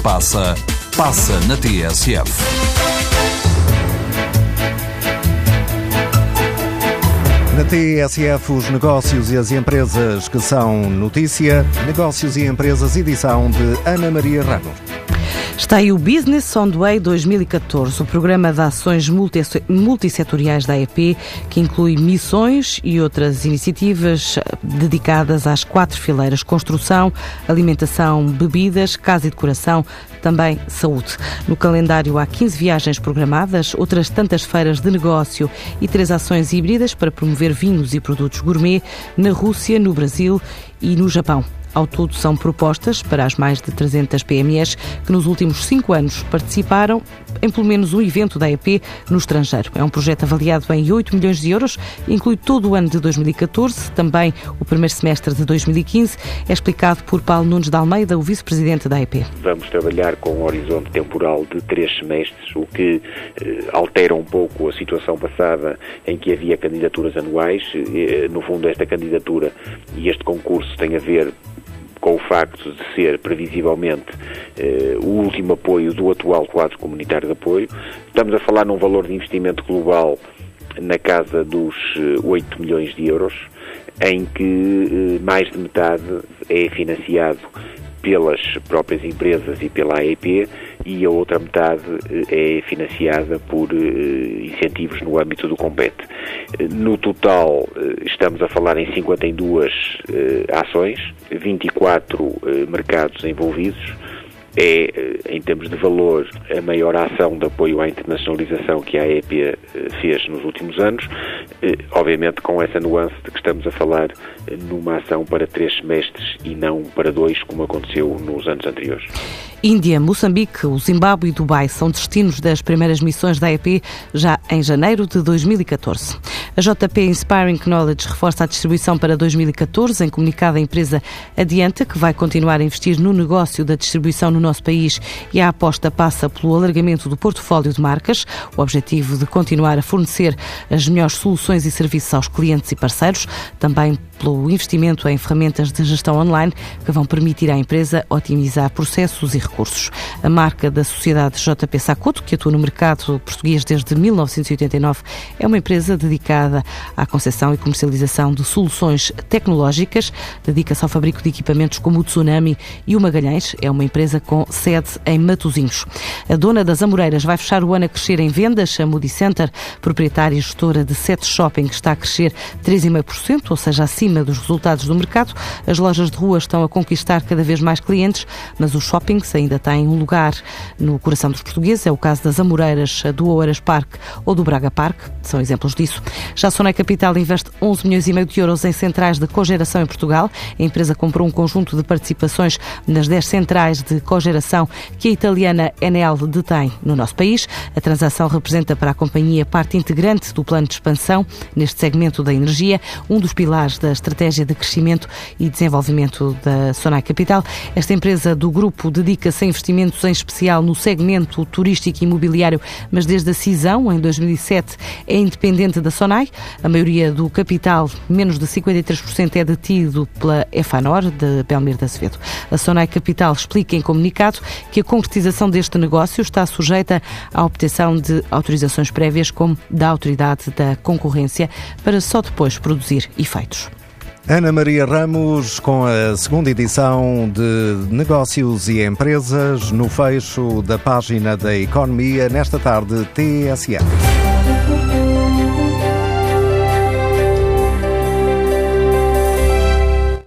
se passa, passa na TSF. Na TSF, os negócios e as empresas que são notícia. Negócios e empresas, edição de Ana Maria Ramos. Está aí o Business on the Way 2014, o programa de ações multissetoriais da EP, que inclui missões e outras iniciativas dedicadas às quatro fileiras: construção, alimentação, bebidas, casa e decoração, também saúde. No calendário há 15 viagens programadas, outras tantas feiras de negócio e três ações híbridas para promover vinhos e produtos gourmet na Rússia, no Brasil e no Japão. Ao todo, são propostas para as mais de 300 PMEs que nos últimos cinco anos participaram em pelo menos um evento da EP no estrangeiro. É um projeto avaliado em 8 milhões de euros, inclui todo o ano de 2014, também o primeiro semestre de 2015. É explicado por Paulo Nunes de Almeida, o vice-presidente da EP. Vamos trabalhar com um horizonte temporal de três semestres, o que eh, altera um pouco a situação passada em que havia candidaturas anuais. Eh, no fundo, esta candidatura e este concurso têm a ver com o facto de ser previsivelmente eh, o último apoio do atual quadro comunitário de apoio. Estamos a falar num valor de investimento global na casa dos 8 eh, milhões de euros, em que eh, mais de metade é financiado pelas próprias empresas e pela AEP e a outra metade eh, é financiada por eh, incentivos no âmbito do Compete. Eh, no total, estamos a falar em 52 ações, 24 mercados envolvidos é, em termos de valor, a maior ação de apoio à internacionalização que a AEP fez nos últimos anos, obviamente com essa nuance de que estamos a falar numa ação para três semestres e não para dois, como aconteceu nos anos anteriores. Índia, Moçambique, o Zimbábue e Dubai são destinos das primeiras missões da EP já em janeiro de 2014. A JP Inspiring Knowledge reforça a distribuição para 2014. Em comunicado, a empresa adianta que vai continuar a investir no negócio da distribuição no nosso país e a aposta passa pelo alargamento do portfólio de marcas, o objetivo de continuar a fornecer as melhores soluções e serviços aos clientes e parceiros, também pelo investimento em ferramentas de gestão online que vão permitir à empresa otimizar processos e recursos. A marca da sociedade JP Sacuto, que atua no mercado português desde 1989, é uma empresa dedicada à concepção e comercialização de soluções tecnológicas, dedica-se ao fabrico de equipamentos como o Tsunami e o Magalhães, é uma empresa com sede em Matosinhos. A dona das Amoreiras vai fechar o ano a crescer em vendas, a Moody Center, proprietária e gestora de sete shopping, está a crescer 3,5%, ou seja, acima dos resultados do mercado. As lojas de rua estão a conquistar cada vez mais clientes, mas os shoppings ainda têm um lugar no coração dos portugueses. É o caso das Amoreiras, do Oeiras Park ou do Braga Park, são exemplos disso. Já a Sonai Capital investe 11 milhões e meio de euros em centrais de cogeração em Portugal. A empresa comprou um conjunto de participações nas 10 centrais de cogeração que a italiana Enel detém no nosso país. A transação representa para a companhia parte integrante do plano de expansão neste segmento da energia, um dos pilares da estratégia de crescimento e desenvolvimento da Sonai Capital. Esta empresa do grupo dedica-se a investimentos em especial no segmento turístico e imobiliário, mas desde a cisão, em 2007, é independente da Sonai. A maioria do capital, menos de 53%, é detido pela EFANOR, de Belmir da Acevedo. A Sonai Capital explica em comunicado que a concretização deste negócio está sujeita à obtenção de autorizações prévias, como da Autoridade da Concorrência, para só depois produzir efeitos. Ana Maria Ramos com a segunda edição de Negócios e Empresas no fecho da página da Economia nesta tarde TSF.